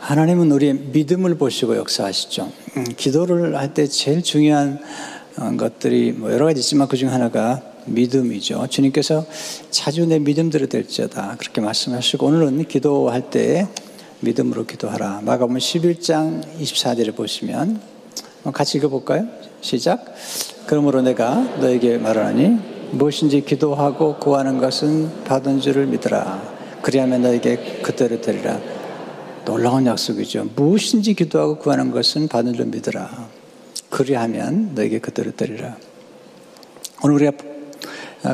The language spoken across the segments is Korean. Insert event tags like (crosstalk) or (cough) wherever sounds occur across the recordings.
하나님은 우리의 믿음을 보시고 역사하시죠. 음, 기도를 할 때 제일 중요한 어, 것들이 뭐 여러 가지 있지만 그중 하나가 믿음이죠. 주님께서 자주 내 믿음대로 될지어다 그렇게 말씀하시고 오늘은 기도할 때 믿음으로 기도하라. 마가복음 11장 24절을 보시면 같이 읽어볼까요? 시작. 그러므로 내가 너에게 말하니 무엇인지 기도하고 구하는 것은 받은 줄을 믿으라. 그리하면 너에게 그대로 되리라. 놀라운 약속이죠. 무엇인지 기도하고 구하는 것은 받은 줄 믿으라. 그리하면 너에게 그대로 되리라. 오늘 우리가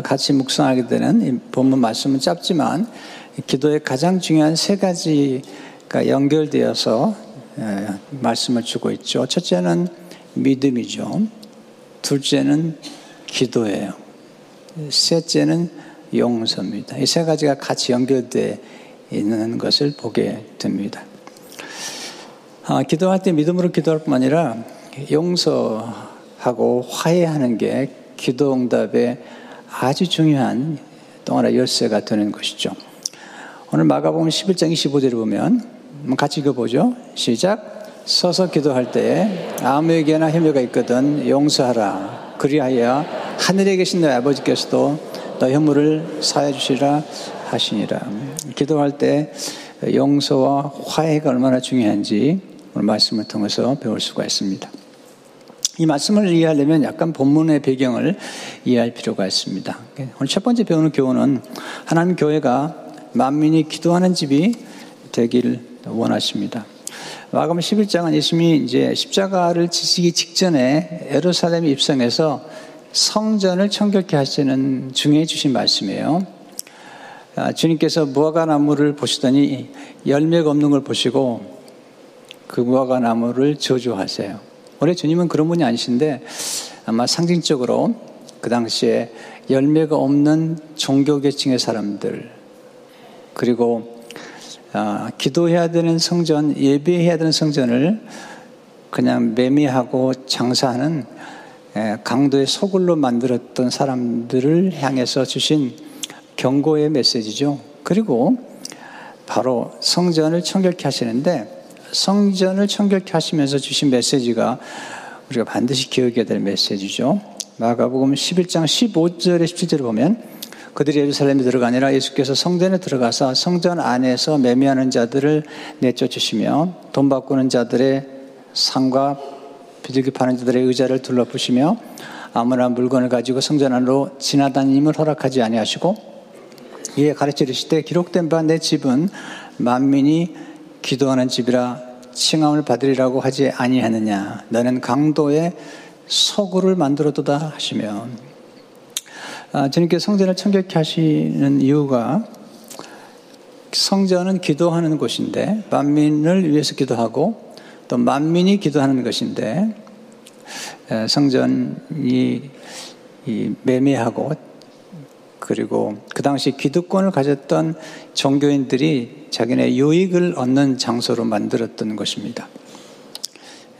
같이 묵상하게 되는 이 본문 말씀은 짧지만 기도의 가장 중요한 세 가지가 연결되어서 말씀을 주고 있죠. 첫째는 믿음이죠. 둘째는 기도예요. 셋째는 용서입니다. 이 세 가지가 같이 연결되어 있는 것을 보게 됩니다. 아, 기도할 때 믿음으로 기도할 뿐 아니라 용서하고 화해하는 게 기도 응답의 아주 중요한 또 하나 열쇠가 되는 것이죠. 오늘 마가복음 11장 25절을 보면 같이 읽어보죠. 시작. 서서 기도할 때 아무에게나 혐의가 있거든 용서하라. 그리하여 하늘에 계신 너희 아버지께서도 너 혐오를 사해 주시라 하시니라. 기도할 때 용서와 화해가 얼마나 중요한지 오늘 말씀을 통해서 배울 수가 있습니다. 이 말씀을 이해하려면 약간 본문의 배경을 이해할 필요가 있습니다. 오늘 첫 번째 배우는 교훈은 하나님 교회가 만민이 기도하는 집이 되길 원하십니다. 마가음 11장은 예수님이 이제 십자가를 지시기 직전에 에루살렘에 입성해서 성전을 청결케 하시는 중에 주신 말씀이에요. 아, 주님께서 무화과 나무를 보시더니 열매가 없는 걸 보시고 그 무화과 나무를 저주하세요. 원래 주님은 그런 분이 아니신데 아마 상징적으로 그 당시에 열매가 없는 종교 계층의 사람들 그리고 아, 기도해야 되는 성전, 예배해야 되는 성전을 그냥 매매하고 장사하는 강도의 소굴로 만들었던 사람들을 향해서 주신 경고의 메시지죠. 그리고 바로 성전을 청결케 하시는데 성전을 청결케 하시면서 주신 메시지가 우리가 반드시 기억해야 될 메시지죠. 마가복음 11장 15절에 17절을 보면 그들이 예루살렘에 들어가니라 예수께서 성전에 들어가서 성전 안에서 매매하는 자들을 내쫓으시며 돈 바꾸는 자들의 상과 비둘기 파는 자들의 의자를 둘러부시며 아무나 물건을 가지고 성전 안으로 지나다님을 허락하지 아니하시고 이에 가르치시되 기록된 바 내 집은 만민이 기도하는 집이라 칭함을 받으리라고 하지 아니하느냐. 너는 강도의 소굴을 만들어두다 하시며. 아, 주님께 성전을 청결케 하시는 이유가 성전은 기도하는 곳인데 만민을 위해서 기도하고 또 만민이 기도하는 것인데 성전이 매매하고 그리고 그 당시 기득권을 가졌던 종교인들이 자기네 유익을 얻는 장소로 만들었던 것입니다.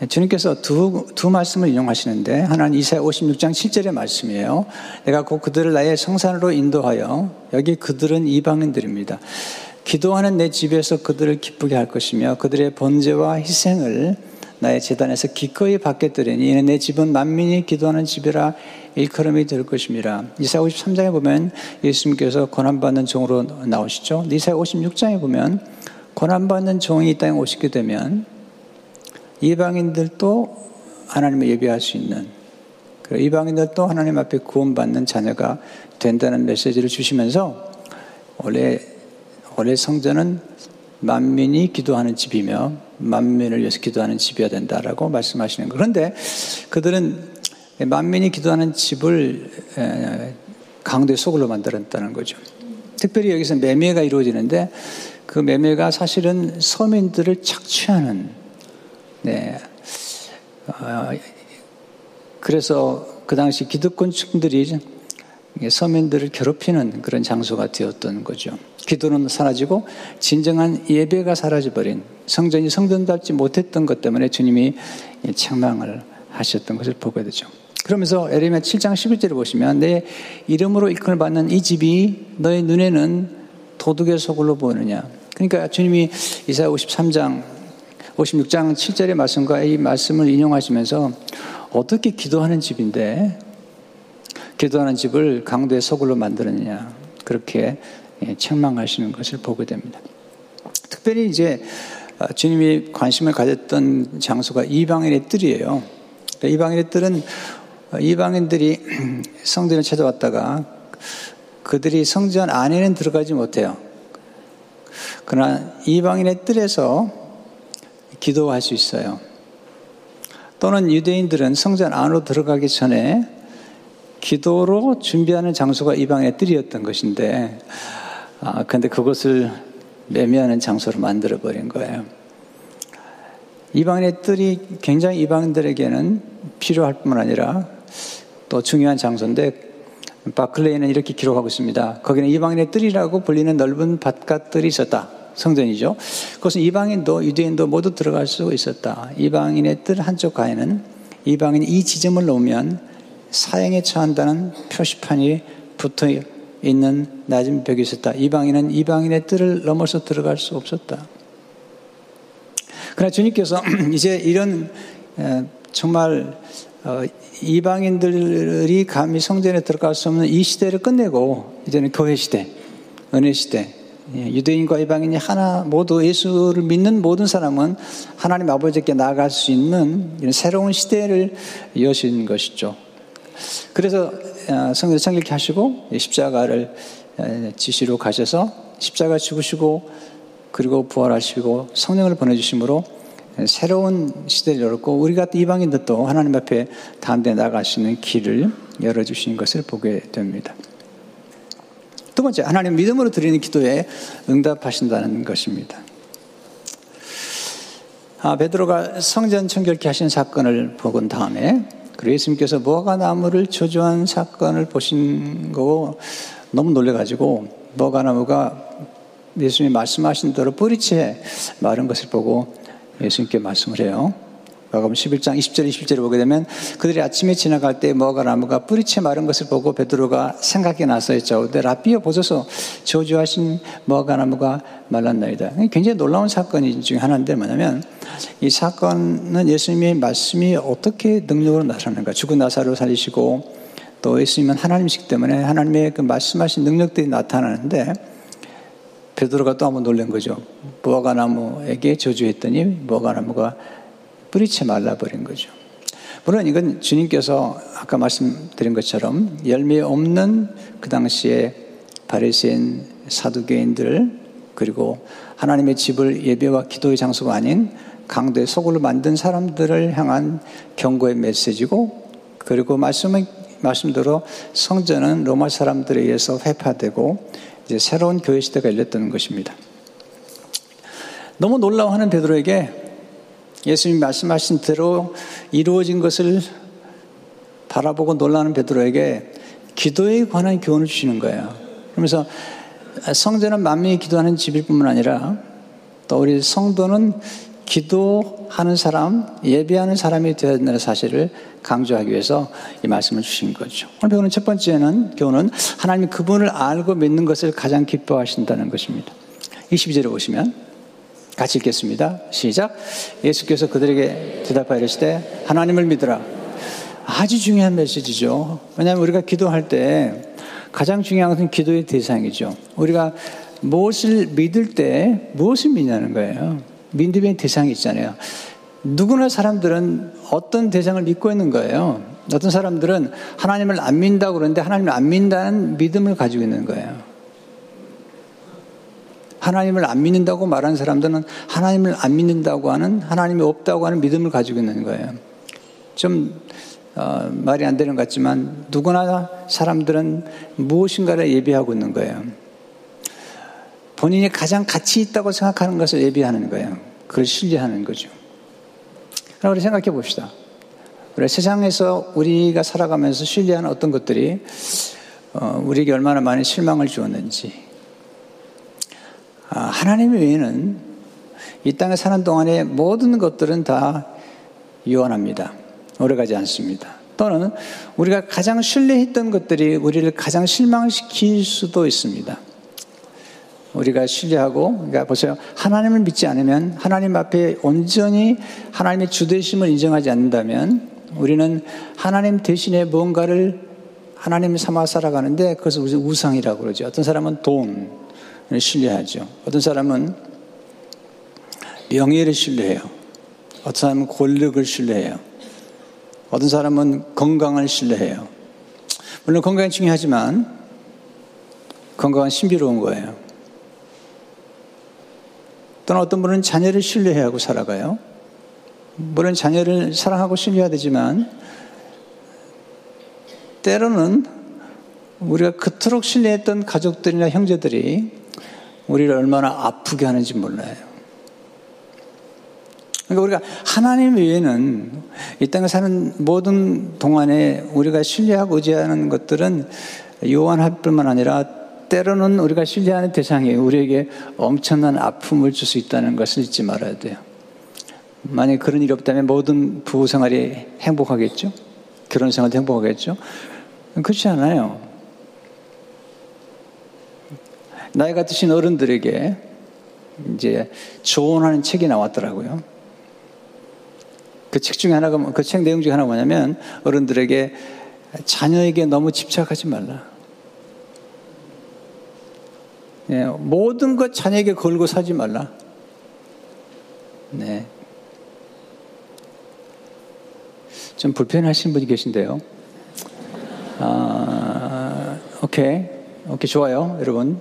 주님께서 두, 두 말씀을 인용하시는데 하나는 이사야 56장 7절의 말씀이에요. 내가 곧 그들을 나의 성산으로 인도하여 여기 그들은 이방인들입니다. 기도하는 내 집에서 그들을 기쁘게 할 것이며 그들의 번제와 희생을 나의 재단에서 기꺼이 받겠더니 이는 내 집은 만민이 기도하는 집이라 일컬음이 될 것입니다. 이사야 53장에 보면 예수님께서 고난받는 종으로 나오시죠. 이사야 56장에 보면 고난받는 종이 이 땅에 오시게 되면 이방인들도 하나님을 예배할 수 있는 이방인들도 하나님 앞에 구원받는 자녀가 된다는 메시지를 주시면서 원래 원래 성전은 만민이 기도하는 집이며 만민을 위해서 기도하는 집이어야 된다라고 말씀하시는 거. 그런데 그들은 만민이 기도하는 집을 강도의 속으로 만들었다는 거죠. 특별히 여기서 매매가 이루어지는데 그 매매가 사실은 서민들을 착취하는 네. 어, 그래서 그 당시 기득권층들이 서민들을 괴롭히는 그런 장소가 되었던 거죠. 기도는 사라지고 진정한 예배가 사라져버린 성전이 성전답지 못했던 것 때문에 주님이 책망을 하셨던 것을 보게 되죠. 그러면서 에레미야 7장 11절을 보시면 내 이름으로 일컬을 받는 이 집이 너의 눈에는 도둑의 소굴로 보이느냐. 그러니까 주님이 이사야 53장 56장 7절의 말씀과 이 말씀을 인용하시면서 어떻게 기도하는 집인데 기도하는 집을 강도의 서굴로 만들었느냐 그렇게 예, 책망하시는 것을 보게 됩니다. 특별히 이제 어, 주님이 관심을 가졌던 장소가 이방인의 뜰이에요. 그러니까 이방인의 뜰은 어, 이방인들이 (clears throat) 성전에 찾아왔다가 그들이 성전 안에는 들어가지 못해요. 그러나 이방인의 뜰에서 기도할 수 있어요. 또는 유대인들은 성전 안으로 들어가기 전에 기도로 준비하는 장소가 이방인의 뜰이었던 것인데, 아, 근데 그것을 매매하는 장소로 만들어버린 거예요. 이방인의 뜰이 굉장히 이방인들에게는 필요할 뿐만 아니라 또 중요한 장소인데 바클레이는 이렇게 기록하고 있습니다. 거기는 이방인의 뜰이라고 불리는 넓은 바깥뜰이 있었다. 성전이죠. 그것은 이방인도 유대인도 모두 들어갈 수 있었다. 이방인의 뜰 한쪽 가에는 이방인이 이 지점을 놓으면 사형에 처한다는 표시판이 붙어 있는 낮은 벽이 있었다. 이방인은 이방인의 뜰을 넘어서 들어갈 수 없었다. 그러나 주님께서 (clears throat) 이제 이런 정말 어, 이방인들이 감히 성전에 들어갈 수 없는 이 시대를 끝내고 이제는 교회 시대, 은혜 시대, 예, 유대인과 이방인이 하나 모두 예수를 믿는 모든 사람은 하나님 아버지께 나아갈 수 있는 새로운 시대를 여신 것이죠. 그래서 어, 성경 성결케 하시고 십자가를 지시로 가셔서 십자가 죽으시고 그리고 부활하시고 성령을 보내주심으로 새로운 시대를 열었고 우리가 이방인들도 하나님 앞에 수 있는 길을 열어주신 것을 보게 됩니다. 두 번째, 하나님 믿음으로 드리는 기도에 응답하신다는 것입니다. 아, 베드로가 성전 청결케 하신 사건을 보은 다음에 그리고 예수님께서 무화과 나무를 저주한 사건을 보신 거 너무 놀래가지고 무화과 나무가 예수님이 말씀하신 대로 뿌리채 마른 것을 보고 예수님께 말씀을 해요. 마가복음 11장 20절 21절을 보게 되면 그들이 아침에 지나갈 때 무화과 나무가 뿌리채 마른 것을 보고 베드로가 생각이 나서 했죠. 근데 라비어 보소서 저주하신 무화과 나무가 말랐나이다. 굉장히 놀라운 사건 중에 하나인데 뭐냐면 이 사건은 예수님의 말씀이 어떻게 능력으로 나타나는가. 죽은 나사로 살리시고 또 예수님은 하나님이시기 때문에 하나님의 그 말씀하신 능력들이 나타나는데 베드로가 또 한번 놀란 거죠. 무화과 나무에게 저주했더니 무화과 나무가 뿌리채 말라버린 거죠. 물론 이건 주님께서 아까 말씀드린 것처럼 열매 없는 그 당시에 바리새인 사두개인들 그리고 하나님의 집을 예배와 기도의 장소가 아닌 강도의 소굴로 만든 사람들을 향한 경고의 메시지고 그리고 말씀의 말씀대로 성전은 로마 사람들에 의해서 회파되고 이제 새로운 교회 시대가 열렸다는 것입니다. 너무 놀라워하는 베드로에게 예수님 말씀하신 대로 이루어진 것을 바라보고 놀라는 베드로에게 기도에 관한 교훈을 주시는 거예요. 그러면서 성전은 만민이 기도하는 집일 뿐만 아니라 또 우리 성도는 기도하는 사람, 예배하는 사람이 되어야 된다는 사실을 강조하기 위해서 이 말씀을 주신 거죠. 오늘 배우는 첫 번째는 교훈은 하나님이 그분을 알고 믿는 것을 가장 기뻐하신다는 것입니다. 22절에 보시면 같이 읽겠습니다. 시작. 예수께서 그들에게 대답하여 이르시되 하나님을 믿으라. 아주 중요한 메시지죠. 왜냐하면 우리가 기도할 때 가장 중요한 것은 기도의 대상이죠. 우리가 무엇을 믿을 때 무엇을 믿냐는 거예요. 믿음의 대상이 있잖아요. 누구나 사람들은 어떤 대상을 믿고 있는 거예요. 어떤 사람들은 하나님을 안 믿는다고 그러는데 하나님을 안 믿는다는 믿음을 가지고 있는 거예요. 하나님을 안 믿는다고 말하는 사람들은 하나님을 안 믿는다고 하는 하나님이 없다고 하는 믿음을 가지고 있는 거예요. 좀 어, 말이 안 되는 것 같지만 누구나 사람들은 무엇인가를 예비하고 있는 거예요. 본인이 가장 가치 있다고 생각하는 것을 예비하는 거예요. 그걸 신뢰하는 거죠. 그럼 우리 생각해 봅시다. 우리 세상에서 우리가 살아가면서 신뢰하는 어떤 것들이 어, 우리에게 얼마나 많은 실망을 주었는지 아, 하나님 외에는 이 땅에 사는 동안에 모든 것들은 다 유한합니다. 오래가지 않습니다. 또는 우리가 가장 신뢰했던 것들이 우리를 가장 실망시킬 수도 있습니다. 우리가 신뢰하고, 그러니까 보세요. 하나님을 믿지 않으면, 하나님 앞에 온전히 하나님의 주대심을 인정하지 않는다면, 우리는 하나님 대신에 무언가를 하나님 삼아 살아가는데, 그것을 우상이라고 그러죠. 어떤 사람은 돈을 신뢰하죠. 어떤 사람은 명예를 신뢰해요. 어떤 사람은 권력을 신뢰해요. 어떤 사람은 건강을 신뢰해요. 물론 건강이 중요하지만, 건강은 신비로운 거예요. 또는 어떤 분은 자녀를 신뢰하고 살아가요. 물론 자녀를 사랑하고 신뢰해야 되지만 때로는 우리가 그토록 신뢰했던 가족들이나 형제들이 우리를 얼마나 아프게 하는지 몰라요. 그러니까 우리가 하나님 외에는 이 땅에 사는 모든 동안에 우리가 신뢰하고 의지하는 것들은 요한할 뿐만 아니라 때로는 우리가 신뢰하는 대상이 우리에게 엄청난 아픔을 줄 수 있다는 것을 잊지 말아야 돼요. 만약 그런 일이 없다면 모든 부부 생활이 행복하겠죠? 결혼 생활도 행복하겠죠? 그렇지 않아요. 나이가 드신 어른들에게 이제 조언하는 책이 나왔더라고요. 그 책 중에 하나가, 그 책 내용 중에 하나가 뭐냐면 어른들에게 자녀에게 너무 집착하지 말라. 예, 모든 것 자녀에게 걸고 사지 말라. 네. 좀 불편하신 분이 계신데요. 아, 오케이. 오케이, 좋아요, 여러분.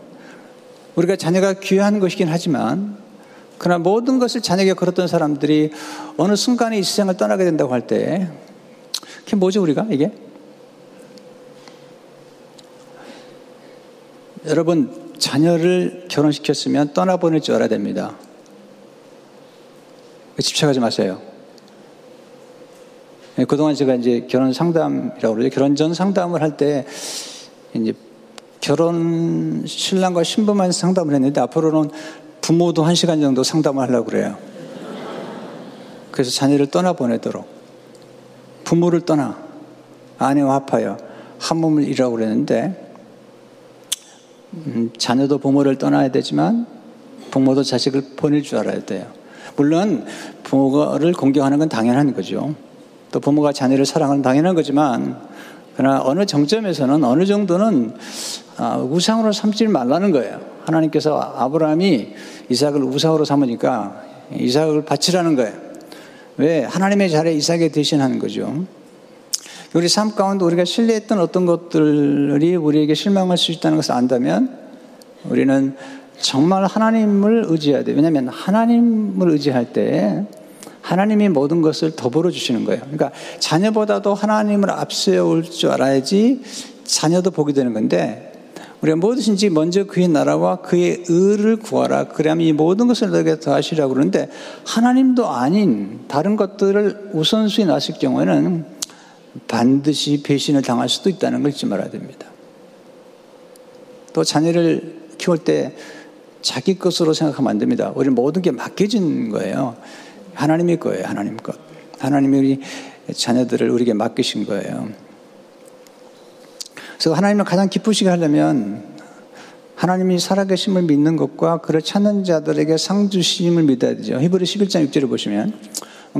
우리가 자녀가 귀한 것이긴 하지만, 그러나 모든 것을 자녀에게 걸었던 사람들이 어느 순간에 이 세상을 떠나게 된다고 할 때, 그게 뭐죠, 우리가, 이게? 여러분, 자녀를 결혼시켰으면 떠나보낼 줄 알아야 됩니다. 집착하지 마세요. 예, 그동안 제가 이제 결혼 상담이라고 그러죠. 결혼 전 상담을 할 때 이제 결혼 신랑과 신부만 상담을 했는데 앞으로는 부모도 한 시간 정도 상담을 하려고 그래요. 그래서 자녀를 떠나보내도록 부모를 떠나 아내와 합하여 한 몸을 이라고 그랬는데 음, 자녀도 부모를 떠나야 되지만 부모도 자식을 보낼 줄 알아야 돼요. 물론 부모를 공경하는 건 당연한 거죠. 또 부모가 자녀를 사랑하는 당연한 거지만 그러나 어느 정점에서는 어느 정도는 아, 우상으로 삼지 말라는 거예요. 하나님께서 아브라함이 이삭을 우상으로 삼으니까 이삭을 바치라는 거예요. 왜? 하나님의 자리에 이삭에 대신하는 거죠. 우리 삶 가운데 우리가 신뢰했던 어떤 것들이 우리에게 실망할 수 있다는 것을 안다면 우리는 정말 하나님을 의지해야 돼요. 왜냐하면 하나님을 의지할 때 하나님이 모든 것을 더불어 주시는 거예요. 그러니까 자녀보다도 하나님을 앞세울 줄 알아야지 자녀도 보게 되는 건데 우리가 무엇이든지 먼저 그의 나라와 그의 의를 구하라. 그래야이 모든 것을 너에게 더하시라고 그러는데 하나님도 아닌 다른 것들을 우선순위 놨을 경우에는 반드시 배신을 당할 수도 있다는 걸 잊지 말아야 됩니다. 또 자녀를 키울 때 자기 것으로 생각하면 안 됩니다. 우리 모든 게 맡겨진 거예요. 하나님의 거예요. 하나님 것. 하나님이 우리 자녀들을 우리에게 맡기신 거예요. 그래서 하나님을 가장 기쁘시게 하려면 하나님이 살아계심을 믿는 것과 그를 찾는 자들에게 상 주심을 믿어야 되죠. 히브리 11장 6절을 보시면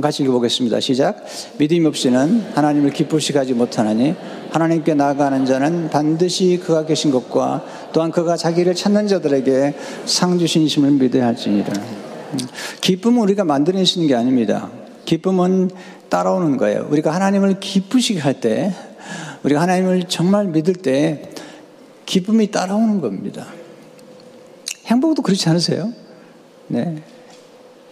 같이 읽어보겠습니다. 시작. 믿음 없이는 하나님을 기쁘시게 하지 못하나니 하나님께 나아가는 자는 반드시 그가 계신 것과 또한 그가 자기를 찾는 자들에게 상 주신 심을 믿어야 할지니라. 기쁨은 우리가 만들어내시는 게 아닙니다. 기쁨은 따라오는 거예요. 우리가 하나님을 기쁘시게 할 때, 우리가 하나님을 정말 믿을 때 기쁨이 따라오는 겁니다. 행복도 그렇지 않으세요? 네.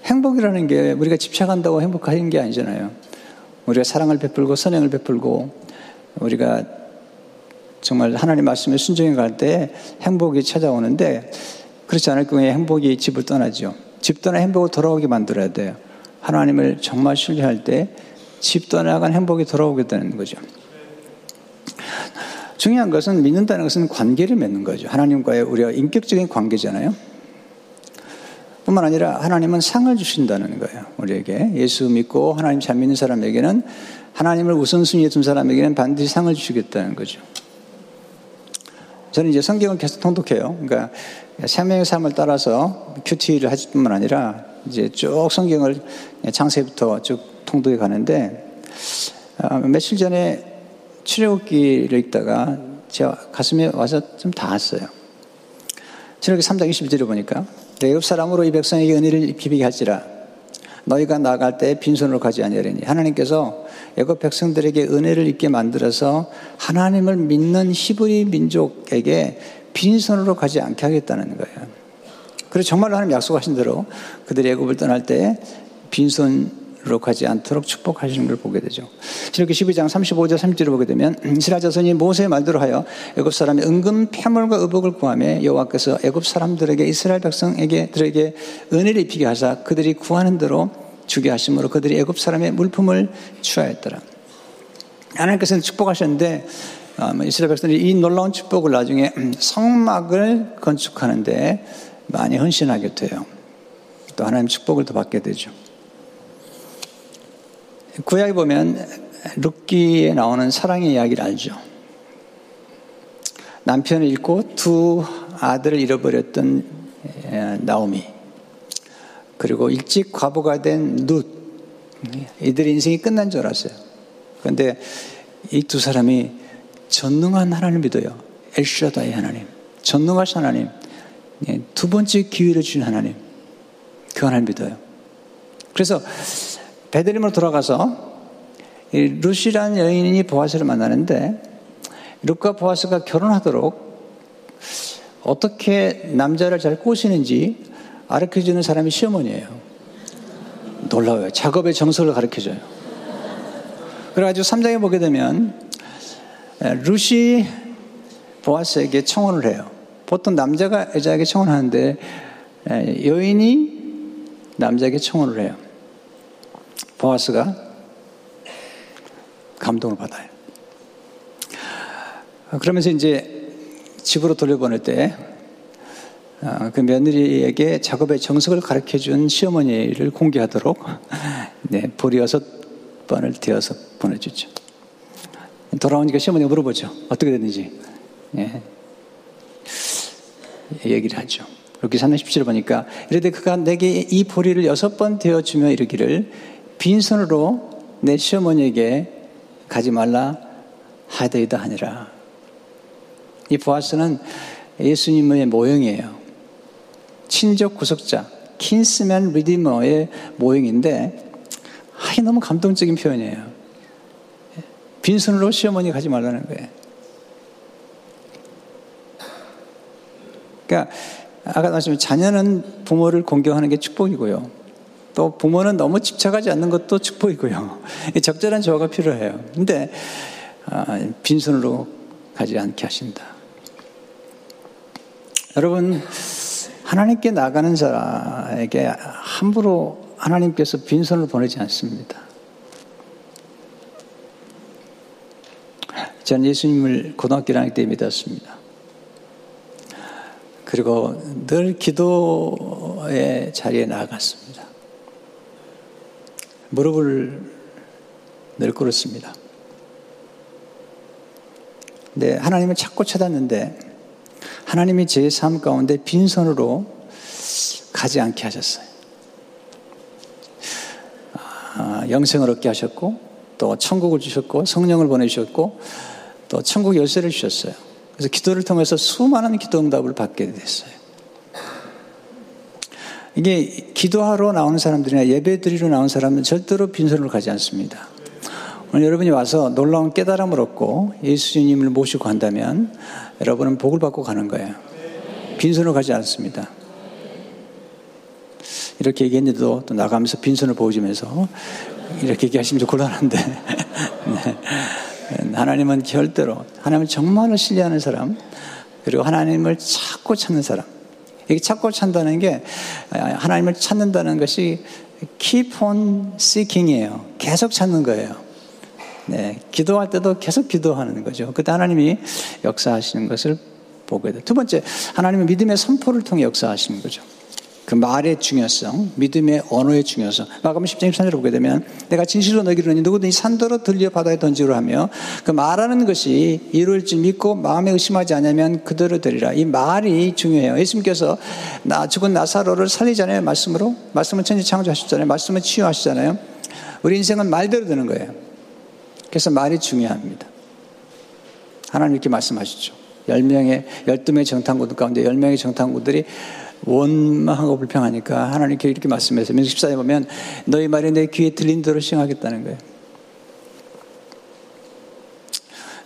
행복이라는 게 우리가 집착한다고 행복한 게 아니잖아요. 우리가 사랑을 베풀고 선행을 베풀고 우리가 정말 하나님 말씀에 순종해 갈 때 행복이 찾아오는데 그렇지 않을 경우에 행복이 집을 떠나죠. 집 떠나 행복을 돌아오게 만들어야 돼요. 하나님을 정말 신뢰할 때 집 떠나간 행복이 돌아오게 되는 거죠. 중요한 것은 믿는다는 것은 관계를 맺는 거죠. 하나님과의 우리가 인격적인 관계잖아요. 뿐만 아니라 하나님은 상을 주신다는 거예요. 우리에게. 예수 믿고 하나님 잘 믿는 사람에게는 하나님을 우선순위에 둔 사람에게는 반드시 상을 주시겠다는 거죠. 저는 이제 성경을 계속 통독해요. 그러니까 생명의 삶을 따라서 큐티를 하실 뿐만 아니라 이제 쭉 성경을 창세부터 쭉 통독해 가는데 어, 며칠 전에 출애굽기를 읽다가 제 가슴에 와서 좀 닿았어요. 출애굽기 3장 21절을 보니까 애굽 사람으로 이 백성에게 은혜를 비비게 할지라 너희가 나갈 때 빈손으로 가지 아니하리니 하나님께서 애굽 백성들에게 은혜를 입게 만들어서 하나님을 믿는 히브리 민족에게 빈손으로 가지 않게 하겠다는 거예요. 그래서 정말로 하나님 약속하신 대로 그들이 애굽을 떠날 때 빈손 가지 않도록 축복하시는 걸 보게 되죠. 이렇게 12장 35절 30절을 보게 되면 (clears throat) 이스라엘 자손이 모세의 말대로 하여 애굽 사람의 은금 폐물과 의복을 구하며 여호와께서 애굽 사람들에게 이스라엘 백성에게 들에게 은혜를 입히게 하사 그들이 구하는 대로 주게 하심으로 그들이 애굽 사람의 물품을 취하였더라. 하나님께서는 축복하셨는데 어, 뭐 이스라엘 백성들이 이 놀라운 축복을 나중에 (clears throat) 성막을 건축하는데 많이 헌신하게 돼요. 또 하나님 축복을 더 받게 되죠. 구약에 보면 룻기에 나오는 사랑의 이야기를 알죠. 남편을 잃고 두 아들을 잃어버렸던 나오미 그리고 일찍 과부가 된 룻. 이들의 인생이 끝난 줄 알았어요. 그런데 이 두 사람이 전능한 하나님 믿어요. 엘샤다의 하나님. 전능하신 하나님. 예, 두 번째 기회를 주신 하나님. 그 하나님 믿어요. 그래서 베드림으로 돌아가서 루시라는 여인이 보아스를 만나는데 룻과 보아스가 결혼하도록 어떻게 남자를 잘 꼬시는지 가르쳐주는 사람이 시어머니예요. 놀라워요. 작업의 정석을 가르쳐줘요. 그래가지고 3장에 보게 되면 루시 보아스에게 청혼을 해요. 보통 남자가 여자에게 청혼하는데 여인이 남자에게 청혼을 해요. 보아스가 감동을 받아요. 그러면서 이제 집으로 돌려보낼 때그 어, 며느리에게 작업의 정석을 가르쳐 준 시어머니를 공개하도록 네, 보리 여섯 번을 되어서 보내주죠. 돌아오니까 시어머니가 물어보죠. 어떻게 됐는지. 네. 얘기를 하죠. 이렇게 3장 17을 보니까 이르되 그가 내게 이 보리를 여섯 번 되어주며 이르기를 빈손으로 내 시어머니에게 가지 말라 하되이다 하니라. 이 보아스는 예수님의 모형이에요. 친족 구속자, 킨스맨 리디머의 모형인데, 아, 너무 감동적인 표현이에요. 빈손으로 시어머니 가지 말라는 거예요. 그러니까, 아까 말씀드린 자녀는 부모를 공경하는 게 축복이고요. 또 부모는 너무 집착하지 않는 것도 축복이고요. 적절한 조화가 필요해요. 근데, 아, 빈손으로 가지 않게 하신다. 여러분, 하나님께 나가는 자에게 함부로 하나님께서 빈손을 보내지 않습니다. 저는 예수님을 고등학교 1학년 때 믿었습니다. 그리고 늘 기도의 자리에 나아갔습니다. 무릎을 늘 꿇었습니다. 근데 하나님을 찾고 찾았는데 하나님이 제 삶 가운데 빈손으로 가지 않게 하셨어요. 아, 영생을 얻게 하셨고, 또 천국을 주셨고, 성령을 보내주셨고, 또 천국 열쇠를 주셨어요. 그래서 기도를 통해서 수많은 기도 응답을 받게 됐어요. 이게 기도하러 나오는 사람들이나 예배 드리러 나온 사람은 절대로 빈손으로 가지 않습니다. 오늘 여러분이 와서 놀라운 깨달음을 얻고 예수님을 모시고 간다면 여러분은 복을 받고 가는 거예요. 빈손으로 가지 않습니다. 이렇게 얘기했는데도 또 나가면서 빈손을 보여주면서 이렇게 얘기하시면 좀 곤란한데. (laughs) 네. 하나님은 절대로, 하나님은 정말로 신뢰하는 사람, 그리고 하나님을 찾고 찾는 사람. 이게 찾고 찾는다는 게 하나님을 찾는다는 것이 keep on seeking이에요. 계속 찾는 거예요. 네, 기도할 때도 계속 기도하는 거죠. 그때 하나님이 역사하시는 것을 보게 돼. 두 번째, 하나님은 믿음의 선포를 통해 역사하시는 거죠. 그 말의 중요성, 믿음의 언어의 중요성. 마가음 10장 13절을 보게 되면 내가 진실로 너희를 누구든지 산더러 들려 바다에 던지로 하며 그 말하는 것이 이룰 줄 믿고 마음에 의심하지 않으면 그대로 되리라. 이 말이 중요해요. 예수님께서 나 죽은 나사로를 살리잖아요. 말씀으로. 말씀은 천지 창조하셨잖아요. 말씀은 치유하시잖아요. 우리 인생은 말대로 되는 거예요. 그래서 말이 중요합니다. 하나님 이렇게 말씀하시죠. 10명의, 12명의 정탐구들 가운데 10명의 정탐구들이 원망하고 불평하니까 하나님께 이렇게 말씀해서 민수 14에 보면 너희 말이 내 귀에 들린 대로 시행하겠다는 거예요.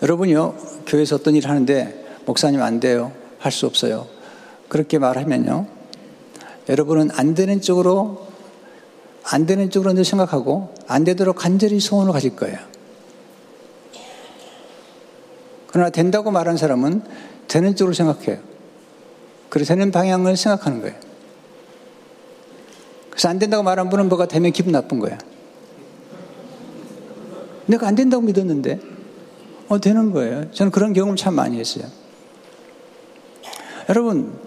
여러분요, 교회에서 어떤 일을 하는데 목사님 안 돼요. 할 수 없어요. 그렇게 말하면요. 여러분은 안 되는 쪽으로 안 되는 쪽으로 생각하고 안 되도록 간절히 소원을 가질 거예요. 그러나 된다고 말한 사람은 되는 쪽으로 생각해요. 그래서 되는 방향을 생각하는 거예요. 그래서 안 된다고 말한 분은 뭐가 되면 기분 나쁜 거야. 내가 안 된다고 믿었는데, 어, 되는 거예요. 저는 그런 경험 참 많이 했어요. 여러분,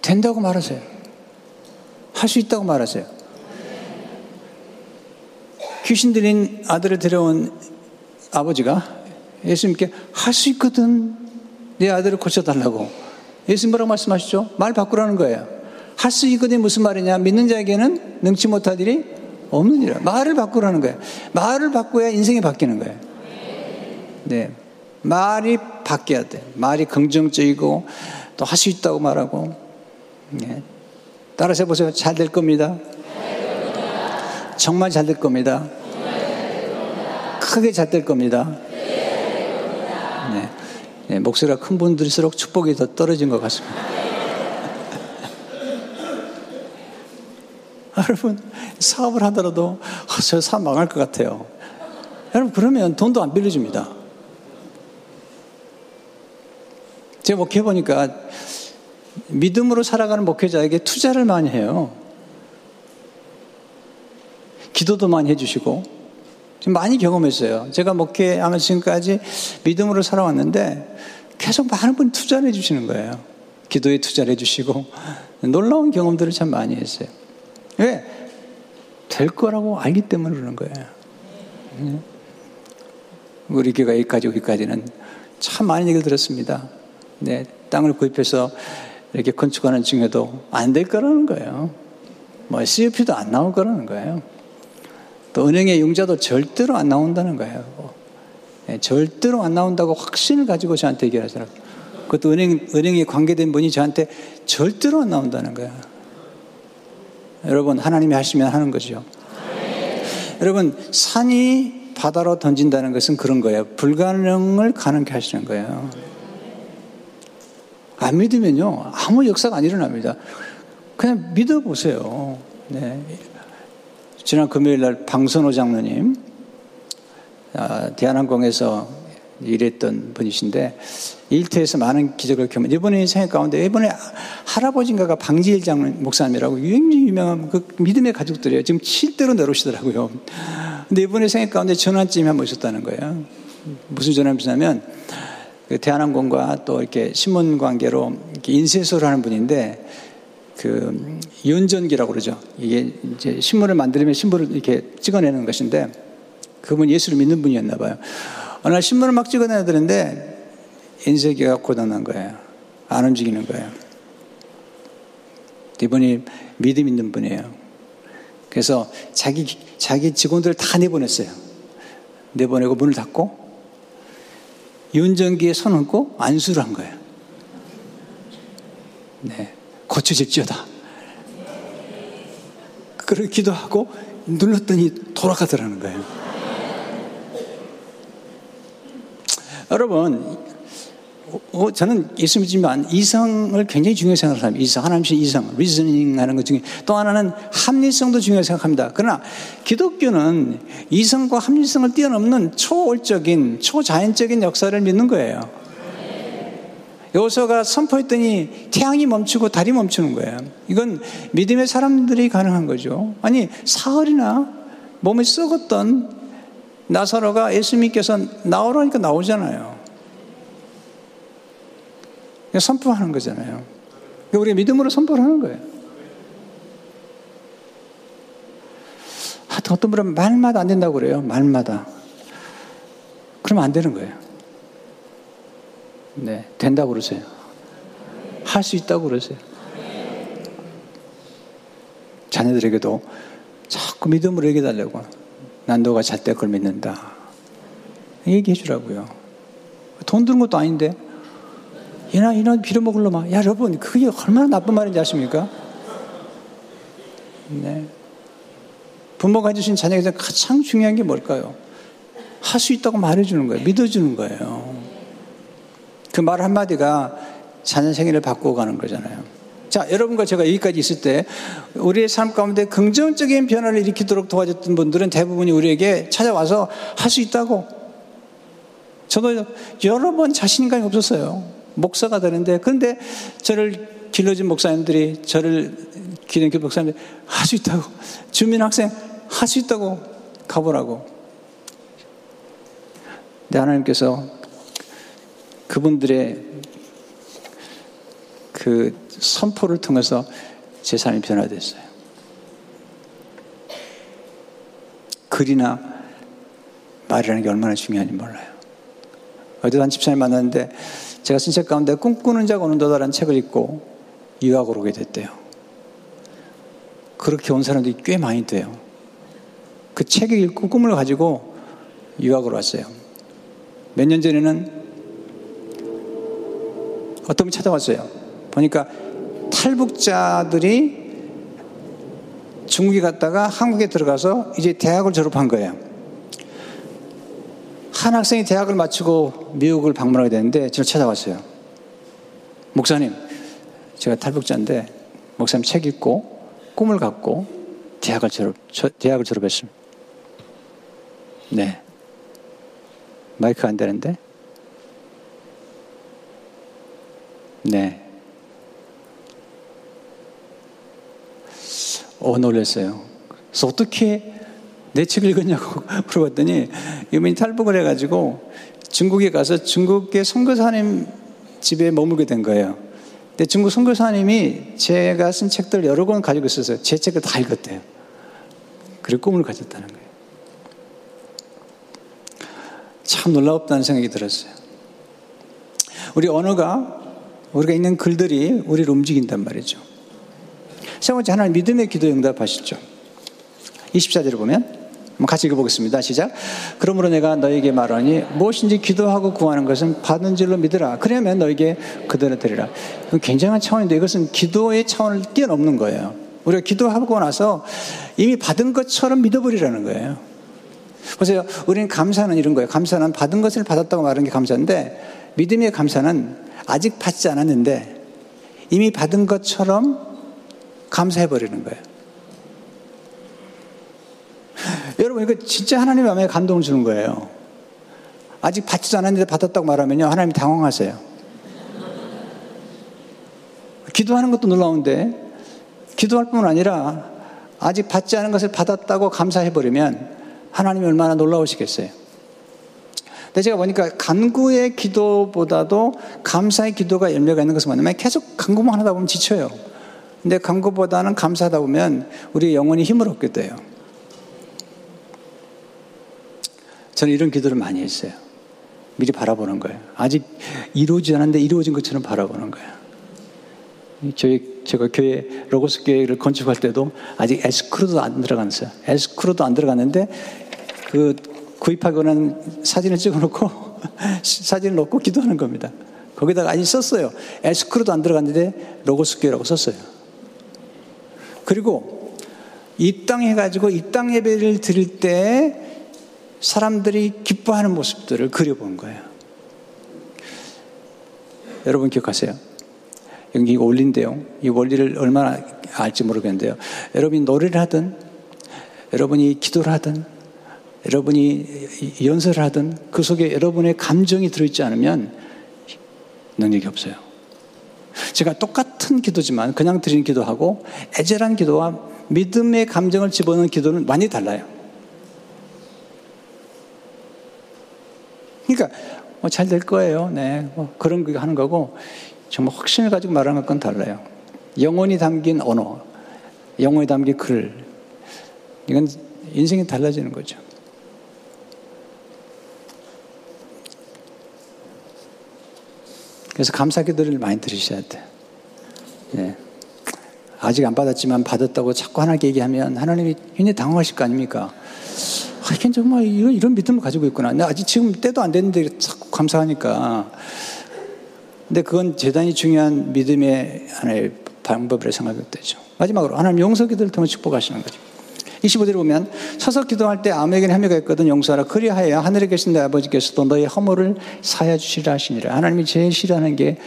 된다고 말하세요. 할 수 있다고 말하세요. 귀신 들린 아들을 데려온 아버지가 예수님께 할 수 있거든. 내 아들을 고쳐달라고. 예수님 뭐라고 말씀하시죠? 말 바꾸라는 거예요. 할수 있거든 무슨 말이냐? 믿는 자에게는 능치 못할 일이 없는 일이야. 말을 바꾸라는 거예요. 말을 바꿔야 인생이 바뀌는 거예요. 네. 말이 바뀌어야 돼. 말이 긍정적이고 또 할 수 있다고 말하고. 네. 따라서 해보세요. 잘 될 겁니다. 정말 잘 될 겁니다. 크게 잘 될 겁니다. 네. 네, 목소리가 큰 분들일수록 축복이 더 떨어진 것 같습니다. (laughs) 여러분, 사업을 하더라도, 아, 저 사업 망할 것 같아요. 여러분, 그러면 돈도 안 빌려줍니다. 제가 목회해보니까 믿음으로 살아가는 목회자에게 투자를 많이 해요. 기도도 많이 해주시고, 지금 많이 경험했어요. 제가 목회하면 지금까지 믿음으로 살아왔는데 계속 많은 분이 투자를 해주시는 거예요. 기도에 투자를 해주시고 놀라운 경험들을 참 많이 했어요. 왜? 될 거라고 알기 때문에 그러는 거예요. 네. 우리 교회가 여기까지 오기까지는 참 많은 얘기를 들었습니다. 네, 땅을 구입해서 이렇게 건축하는 중에도 안 될 거라는 거예요. 뭐 CFP도 안 나올 거라는 거예요. 또 은행의 융자도 절대로 안 나온다는 거예요. 네, 절대로 안 나온다고 확신을 가지고 저한테 얘기하더라고요. 그것도 은행, 은행에 관계된 분이 저한테 절대로 안 나온다는 거예요. 여러분, 하나님이 하시면 하는 거죠. 네. 여러분, 산이 바다로 던진다는 것은 그런 거예요. 불가능을 가능케 하시는 거예요. 안 믿으면요, 아무 역사가 안 일어납니다. 그냥 믿어보세요. 네. 지난 금요일 날 방선호 장로님, 아, 대한항공에서 일했던 분이신데, 일터에서 많은 기적을 경험, 이번에 인생 가운데, 이번에 할아버지인가가 방지일 장로 목사님이라고 유행히 유명한 그 믿음의 가족들이에요. 지금 7대로 내려오시더라고요. 근데 이번에 생애 가운데 전환점이 한 번 있었다는 거예요. 무슨 전환점이냐면, 그 대한항공과 또 이렇게 신문 관계로 인쇄소를 하는 분인데, 그 연전기라고 그러죠. 이게 이제 신문을 만들면 신문을 이렇게 찍어내는 것인데 그분 예수를 믿는 분이었나 봐요. 어느 날 신문을 막 찍어내야 되는데 인쇄기가 고장난 거예요. 안 움직이는 거예요. 이분이 믿음 있는 분이에요. 그래서 자기 자기 직원들을 다 내보냈어요. 내보내고 문을 닫고 윤전기에 손 얹고 안수를 한 거예요. 네. 고쳐질지어다. 그렇게 기도하고 눌렀더니 돌아가더라는 거예요. 여러분, 어, 저는 예수 믿지만 이성을 굉장히 중요하게 생각합니다. 이성, 하나님의 이성, 리즈닝 하는 것 중에 또 하나는 합리성도 중요하게 생각합니다. 그러나 기독교는 이성과 합리성을 뛰어넘는 초월적인, 초자연적인 역사를 믿는 거예요. 여호수아가 선포했더니 태양이 멈추고 달이 멈추는 거예요. 이건 믿음의 사람들이 가능한 거죠. 아니 사흘이나 몸이 썩었던 나사로가 예수님께서 나오라니까 나오잖아요. 선포하는 거잖아요. 우리가 믿음으로 선포를 하는 거예요. 하여튼 어떤 분은 말마다 안 된다고 그래요. 말마다. 그러면 안 되는 거예요. 네, 된다고 그러세요. 할 수 있다고 그러세요. 자녀들에게도 자꾸 믿음으로 얘기해달라고. 난 너가 잘 때 그걸 믿는다. 얘기해 주라고요. 돈 드는 것도 아닌데. 이나, 이나 빌어먹을 놈아. 야, 여러분, 그게 얼마나 나쁜 말인지 아십니까? 네. 부모가 해주신 자녀에게 가장 중요한 게 뭘까요? 할 수 있다고 말해주는 거예요. 믿어주는 거예요. 그 말 한마디가 자녀 생일을 바꾸고 가는 거잖아요. 자, 여러분과 제가 여기까지 있을 때 우리의 삶 가운데 긍정적인 변화를 일으키도록 도와줬던 분들은 대부분이 우리에게 찾아와서 할 수 있다고. 저도 여러 번 자신감이 없었어요. 목사가 되는데. 그런데 저를 길러준 목사님들이 저를 기능교 목사님들 할 수 있다고. 주민 학생 할 수 있다고 가보라고. 내 하나님께서 그분들의 그 선포를 통해서 제 삶이 변화됐어요. 글이나 말이라는 게 얼마나 중요한지 몰라요. 어디서 한 집사님 만났는데 제가 쓴 책 가운데 꿈꾸는 자가 오는 도다라는 책을 읽고 유학을 오게 됐대요. 그렇게 온 사람들이 꽤 많이 돼요. 그 책을 읽고 꿈을 가지고 유학을 왔어요. 몇 년 전에는 어떤 분이 찾아왔어요. 보니까 탈북자들이 중국에 갔다가 한국에 들어가서 이제 대학을 졸업한 거예요. 한 학생이 대학을 마치고 미국을 방문하게 되는데 저를 찾아왔어요. 목사님, 제가 탈북자인데 목사님 책 읽고 꿈을 갖고 대학을 졸업, 대학을 졸업했습니다. 네. 마이크 안 되는데? 네. 어, 놀랐어요. 그래서 어떻게 내 책을 읽었냐고 (laughs) 물어봤더니 이분이 탈북을 해가지고 중국에 가서 중국의 선교사님 집에 머물게 된 거예요. 근데 중국 선교사님이 제가 쓴 책들 여러 권 가지고 있어서 제 책을 다 읽었대요. 그리고 꿈을 가졌다는 거예요. 참 놀랍다는 생각이 들었어요. 우리 언어가 우리가 있는 글들이 우리를 움직인단 말이죠. 세 번째 하나님 믿음의 기도 응답하시죠. 24절을 보면 같이 읽어보겠습니다. 시작. 그러므로 내가 너에게 말하니 무엇인지 기도하고 구하는 것은 받은 줄로 믿으라. 그러면 너에게 그대로 되리라. 굉장한 차원인데 이것은 기도의 차원을 뛰어넘는 거예요. 우리가 기도하고 나서 이미 받은 것처럼 믿어버리라는 거예요. 보세요. 우리는 감사는 이런 거예요. 감사는 받은 것을 받았다고 말하는 게 감사인데 믿음의 감사는 아직 받지 않았는데 이미 받은 것처럼 감사해버리는 거예요. 여러분, 이거 진짜 하나님 마음에 감동을 주는 거예요. 아직 받지도 않았는데 받았다고 말하면요. 하나님 당황하세요. 기도하는 것도 놀라운데, 기도할 뿐 아니라 아직 받지 않은 것을 받았다고 감사해버리면 하나님이 얼마나 놀라우시겠어요. 근데 제가 보니까 간구의 기도보다도 감사의 기도가 열매가 있는 것은 뭐냐면 계속 간구만 하다 보면 지쳐요. 근데 간구보다는 감사하다 보면 우리 영혼이 힘을 얻게 돼요. 저는 이런 기도를 많이 했어요. 미리 바라보는 거예요. 아직 이루어지지 않았는데 이루어진 것처럼 바라보는 거예요. 저희, 제가 교회, 로고스 교회를 건축할 때도 아직 에스크루도 안 들어갔어요. 에스크루도 안 들어갔는데 그 구입하고 난 사진을 찍어 놓고 (laughs) 사진을 놓고 기도하는 겁니다. 거기다가 아직 썼어요. 에스크루도 안 들어갔는데 로고스 교회라고 썼어요. 그리고 이 땅 해가지고 이 땅 예배를 드릴 때 사람들이 기뻐하는 모습들을 그려본 거예요. 여러분 기억하세요? 여기 원리인데요. 이 원리를 얼마나 알지 모르겠는데요. 여러분이 노래를 하든, 여러분이 기도를 하든, 여러분이 연설을 하든, 그 속에 여러분의 감정이 들어있지 않으면 능력이 없어요. 제가 똑같은 기도지만 그냥 드리는 기도하고 애절한 기도와 믿음의 감정을 집어넣는 기도는 많이 달라요. 그러니까 뭐 잘 될 거예요. 네, 뭐 그런 거 하는 거고 정말 확신을 가지고 말하는 건 달라요. 영혼이 담긴 언어, 영혼이 담긴 글, 이건 인생이 달라지는 거죠. 그래서 감사 기도를 많이 들으셔야 돼. 예. 아직 안 받았지만 받았다고 자꾸 하나님께 얘기하면 하나님이 굉장히 당황하실 거 아닙니까? 하긴 정말 이런, 이런 믿음을 가지고 있구나. 나 아직 지금 때도 안 됐는데 자꾸 감사하니까. 근데 그건 대단히 중요한 믿음의 하나의 방법이라 생각되죠. 마지막으로 하나님 용서 기도를 통해 축복하시는 거죠. 25절에 보면 서서 기도할 때 아무에게나 혐의가 있거든 용서하라. 그리하여 하늘에 계신 내 아버지께서도 너희 허물을 사여 주시라 하시니라. 하나님이 제일 싫어하는 게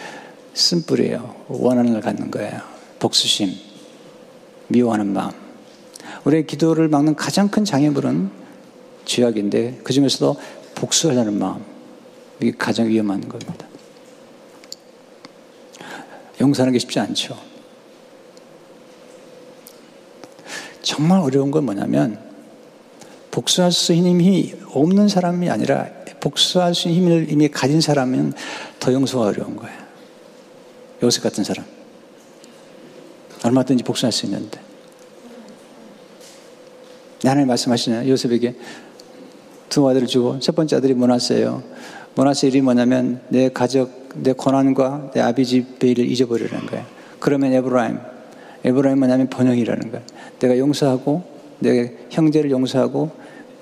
쓴뿌리예요. 걸 갖는 거예요. 복수심 미워하는 마음. 우리의 기도를 막는 가장 큰 장애물은 죄악인데 그 중에서도 복수하려는 마음. 이게 가장 위험한 겁니다. 용서하는 게 쉽지 않죠 정말 어려운 건 뭐냐면 복수할 수 있는 힘이 없는 사람이 아니라 복수할 수 있는 힘을 이미 가진 사람은 더 용서가 어려운 거예요. 요셉 같은 사람. 얼마든지 복수할 수 있는데. 하나님 말씀하시는 요셉에게 두 아들을 주고 첫 번째 아들이 므낫세예요. 므낫세 일이 뭐냐면 내 가족, 내 고난과 내 아비 집의 일을 잊어버리라는 거예요. 그러면 에브라임, 에브라임 뭐냐면 번영이라는 거예요. 내가 용서하고 내 형제를 용서하고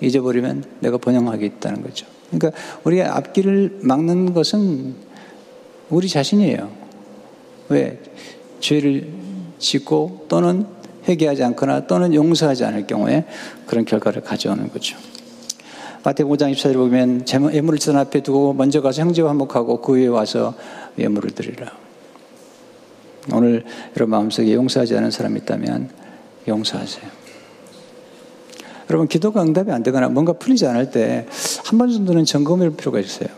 잊어버리면 내가 번영하게 있다는 거죠. 그러니까 우리가 앞길을 막는 것은 우리 자신이에요. 왜? 죄를 짓고 또는 회개하지 않거나 또는 용서하지 않을 경우에 그런 결과를 가져오는 거죠. 마태복 5장 24절 보면 예물을 전 앞에 두고 먼저 가서 형제와 화목하고 그 위에 와서 예물을 드리라. 오늘 여러분 마음속에 용서하지 않은 사람이 있다면 용서하세요. 여러분 기도가 응답이 안 되거나 뭔가 풀리지 않을 때 한 번 정도는 점검할 필요가 있어요.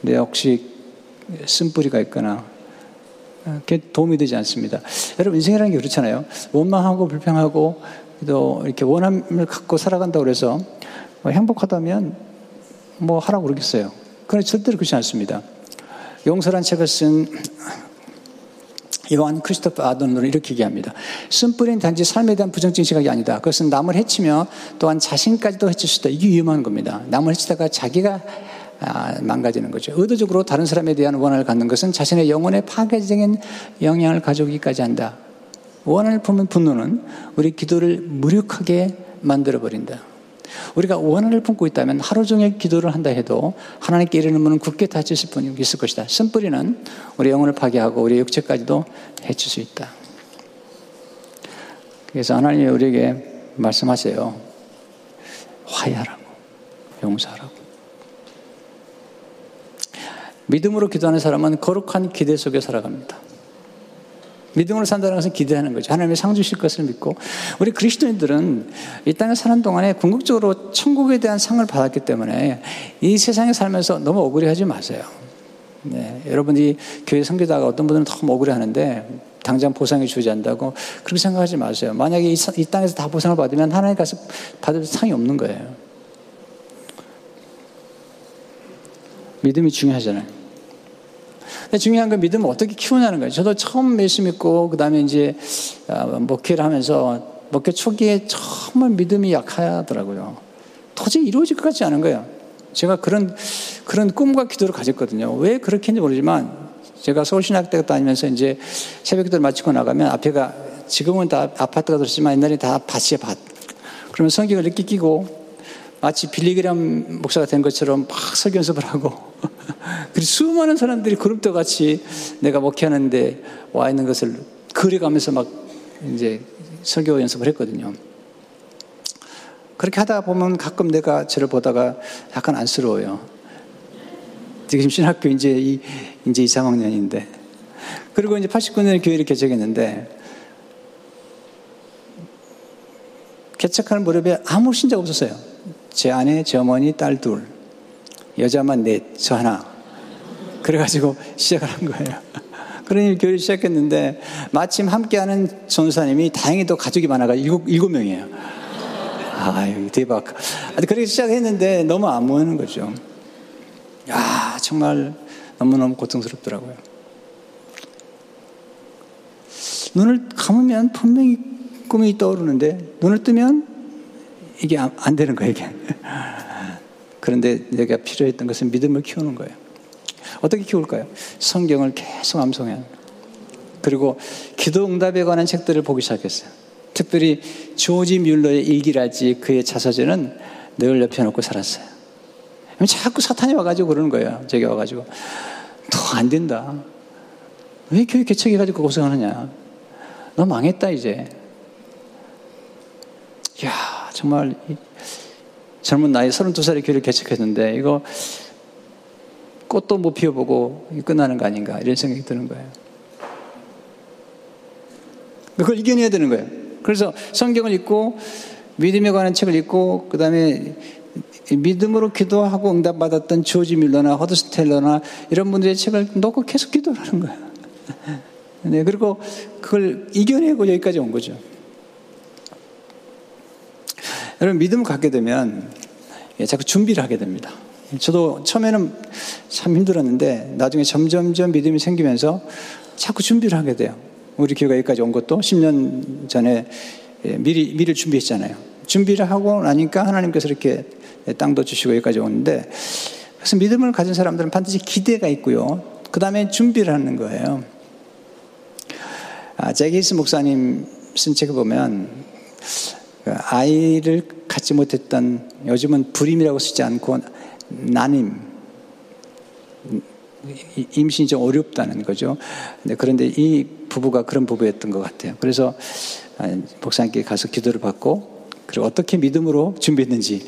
내 혹시 쓴뿌리가 있거나 그게 도움이 되지 않습니다. 여러분 인생이라는 게 그렇잖아요. 원망하고 불평하고 또 이렇게 원함을 갖고 살아간다고 그래서 뭐 행복하다면 뭐 하라고 그러겠어요. 그런데 절대로 그렇지 않습니다. 용서란 책을 쓴 요한 크리스토프 아도노는 이렇게 얘기합니다. 쓴뿌리는 단지 삶에 대한 부정적인 시각이 아니다. 그것은 남을 해치며 또한 자신까지도 해칠 수 있다. 이게 위험한 겁니다. 남을 해치다가 자기가 아, 망가지는 거죠. 의도적으로 다른 사람에 대한 원한을 갖는 것은 자신의 영혼에 파괴적인 영향을 가져오기까지 한다. 원한을 품은 분노는 우리 기도를 무력하게 만들어버린다. 우리가 원한을 품고 있다면 하루 종일 기도를 한다 해도 하나님께 이르는 문은 굳게 닫혔을 뿐 있을 것이다. 쓴뿌리는 우리 영혼을 파괴하고 우리 육체까지도 해칠 수 있다. 그래서 하나님이 우리에게 말씀하세요. 화해하라고, 용서하라고. 믿음으로 기도하는 사람은 거룩한 기대 속에 살아갑니다. 믿음으로 산다는 것은 기대하는 거죠. 하나님의 상 주실 것을 믿고 우리 그리스도인들은 이 땅에 사는 동안에 궁극적으로 천국에 대한 상을 받았기 때문에 이 세상에 살면서 너무 억울해하지 마세요. 네, 여러분이 교회 섬기다가 어떤 분들은 너무 억울해하는데 당장 보상이 주지 않는다고 그렇게 생각하지 마세요. 만약에 이, 이 땅에서 다 보상을 받으면 하나님 가서 받을 상이 없는 거예요. 믿음이 중요하잖아요. 중요한 건 믿음을 어떻게 키우냐는 거예요. 저도 처음 예수 믿고 그 다음에 이제 아, 목회를 하면서 목회 초기에 정말 믿음이 약하더라고요. 도저히 이루어질 것 같지 않은 거예요. 제가 그런 그런 꿈과 기도를 가졌거든요. 왜 그렇게 했는지 모르지만 제가 서울신학대 다니면서 이제 새벽기도를 마치고 나가면 앞에가 지금은 다 아파트가 들었지만 옛날에 다 밭이에요 밭. 그러면 성경을 이렇게 끼고 마치 빌리그람 목사가 된 것처럼 막 설교 연습을 하고 (laughs) 그리고 수많은 사람들이 그룹도 같이 내가 목회하는데 와 있는 것을 그려가면서 막 이제 설교 연습을 했거든요. 그렇게 하다 보면 가끔 내가 저를 보다가 약간 안쓰러워요. 지금 신학교 이제 이, 이제 2, 3학년인데. 그리고 이제 89년에 교회를 개척했는데, 개척하는 무렵에 아무 신자가 없었어요. 제 아내, 제 어머니, 딸 둘. 여자만 넷, 저 하나. 그래가지고 시작을 한 거예요. 그러니 교회를 시작했는데 마침 함께하는 전사님이 다행히도 가족이 많아가 일곱, 일곱 명이에요. 아유, 대박. 그렇게 시작했는데 너무 안 모이는 거죠. 야, 정말 너무너무 고통스럽더라고요. 눈을 감으면 분명히 꿈이 떠오르는데 눈을 뜨면 이게 안, 안 되는 거예요, 이게. 그런데 내가 필요했던 것은 믿음을 키우는 거예요. 어떻게 키울까요? 성경을 계속 암송해요. 그리고 기도 응답에 관한 책들을 보기 시작했어요. 특별히 조지 뮬러의 일기랄지 그의 자서전은 늘 옆에 놓고 살았어요. 자꾸 사탄이 와가지고 그러는 거예요. 저기 와가지고. 더 안 된다. 왜 교회 개척해가지고 고생하느냐. 너 망했다, 이제. 야 정말 젊은 나이 32살에 교회를 개척했는데 이거 꽃도 못 피워보고 끝나는 거 아닌가 이런 생각이 드는 거예요. 그걸 이겨내야 되는 거예요. 그래서 성경을 읽고 믿음에 관한 책을 읽고 그 다음에 믿음으로 기도하고 응답받았던 조지 밀러나 허드스 텔러나 이런 분들의 책을 놓고 계속 기도를 하는 거예요. (laughs) 네, 그리고 그걸 이겨내고 여기까지 온 거죠. 여러분 믿음을 갖게 되면 예, 자꾸 준비를 하게 됩니다. 저도 처음에는 참 힘들었는데 나중에 점점점 믿음이 생기면서 자꾸 준비를 하게 돼요. 우리 교회가 여기까지 온 것도 10년 전에 예, 미리 미리 준비했잖아요. 준비를 하고 나니까 하나님께서 이렇게 땅도 주시고 여기까지 오는데 그래서 믿음을 가진 사람들은 반드시 기대가 있고요. 그 다음에 준비를 하는 거예요. 아, 제기스 목사님 쓴 책을 보면 그 아이를 갖지 못했던 요즘은 불임이라고 쓰지 않고 난임 임신이 좀 어렵다는 거죠. 그런데 이 부부가 그런 부부였던 것 같아요. 그래서 아, 목사님께 가서 기도를 받고 그리고 어떻게 믿음으로 준비했는지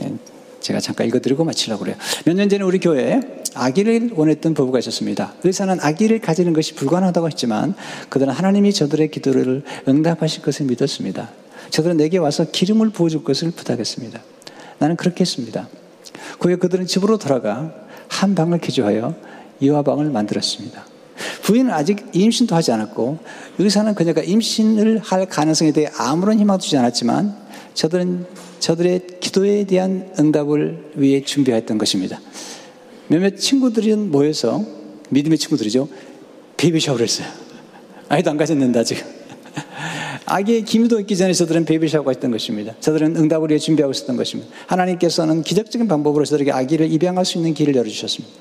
예, 제가 잠깐 읽어드리고 마치려고 그래요. 몇 년 전에 우리 교회에 아기를 원했던 부부가 있었습니다. 의사는 아기를 가지는 것이 불가능하다고 했지만 그들은 하나님이 저들의 기도를 응답하실 것을 믿었습니다. 저들은 내게 와서 기름을 부어줄 것을 부탁했습니다. 나는 그렇게 했습니다. 그 후에 그들은 집으로 돌아가 한 방을 개조하여 이화방을 만들었습니다. 부인은 아직 임신도 하지 않았고 의사는 그녀가 임신을 할 가능성에 대해 아무런 희망도 주지 않았지만 저들은 저들의 기도에 대한 응답을 위해 준비했던 것입니다. 몇몇 친구들이 모여서 믿음의 친구들이죠. baby shower를 했어요. 아이도 안 가졌는데 아직. 아기의 기미도 있기 전에 저들은 baby shower가 있던 것입니다. 저들은 응답을 위해 준비하고 있었던 것입니다. 하나님께서는 기적적인 방법으로 저들에게 아기를 입양할 수 있는 길을 열어주셨습니다.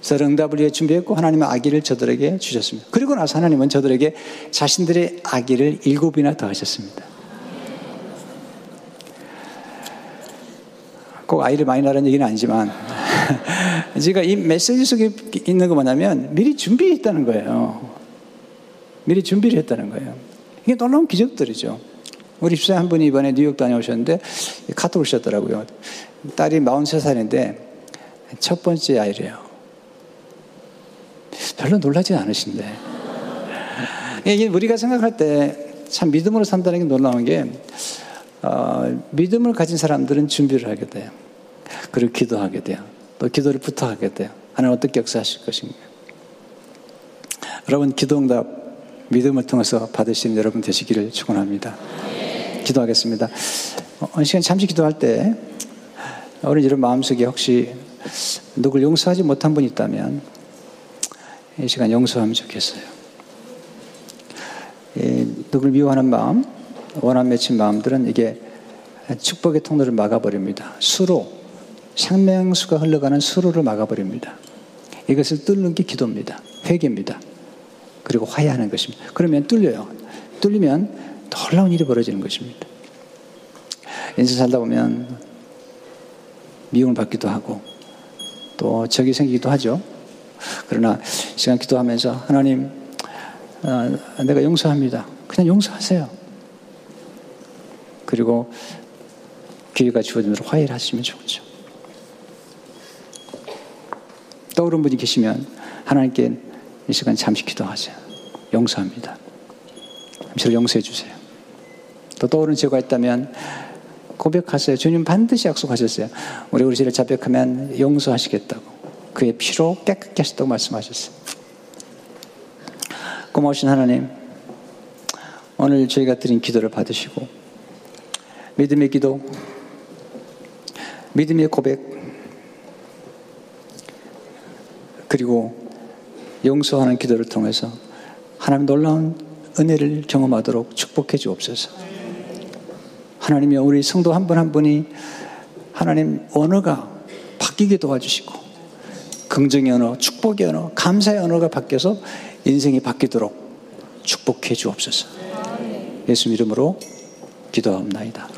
저들 응답을 위해 준비했고 하나님은 아기를 저들에게 주셨습니다. 그리고 나서 하나님은 저들에게 자신들의 아기를 일곱이나 더하셨습니다. 꼭 아이를 많이 낳으라는 얘기는 아니지만 (laughs) 제가 이 메시지 속에 있는 거 뭐냐면 미리 준비했다는 거예요. 미리 준비를 했다는 거예요. 이게 놀라운 기적들이죠. 우리 집사님 한 분이 이번에 뉴욕 다녀오셨는데 카톡을 주셨더라고요. 딸이 43살인데 첫 번째 아이래요. 별로 놀라지 않으신데. 이게 우리가 생각할 때 참 믿음으로 산다는 게 놀라운 게 어, 믿음을 가진 사람들은 준비를 하게 돼요. 그리고 기도하게 돼요. 또 기도를 부탁하게 돼요. 하나님 어떻게 역사하실 것인가. 여러분 기도응답 믿음을 통해서 받으시는 여러분 되시기를 축원합니다. 기도하겠습니다. 어, 시간 잠시 기도할 때 우리 여러분 마음속에 혹시 누굴 용서하지 못한 분 있다면 이 시간 용서하면 좋겠어요. 누굴 미워하는 마음, 원한 맺힌 마음들은 이게 축복의 통로를 막아버립니다. 수로, 생명수가 흘러가는 수로를 막아버립니다. 이것을 뚫는 게 기도입니다. 회개입니다. 그리고 화해하는 것입니다. 그러면 뚫려요. 뚫리면 놀라운 일이 벌어지는 것입니다. 인생 살다 보면 미움을 받기도 하고 또 적이 생기기도 하죠. 그러나 시간 기도하면서 하나님 어, 내가 용서합니다. 그냥 용서하세요. 그리고 기회가 주어진 대로 화해를 하시면 좋죠. 떠오른 분이 계시면 하나님께 이 시간 잠시 기도하세요. 용서합니다. 저를 용서해 주세요. 또 떠오르는 죄가 있다면 고백하세요. 주님 반드시 약속하셨어요. 우리 우리 죄를 자백하면 용서하시겠다고. 그의 피로 깨끗게 하셨다고 말씀하셨어요. 고마우신 하나님, 오늘 저희가 드린 기도를 받으시고, 믿음의 기도, 믿음의 고백, 그리고 용서하는 기도를 통해서 하나님 놀라운 은혜를 경험하도록 축복해 주옵소서. 하나님이 우리 성도 한분한 분이 하나님 언어가 바뀌게 도와주시고 긍정의 언어, 축복의 언어, 감사의 언어가 바뀌어서 인생이 바뀌도록 축복해 주옵소서. 예수 이름으로 기도합니다.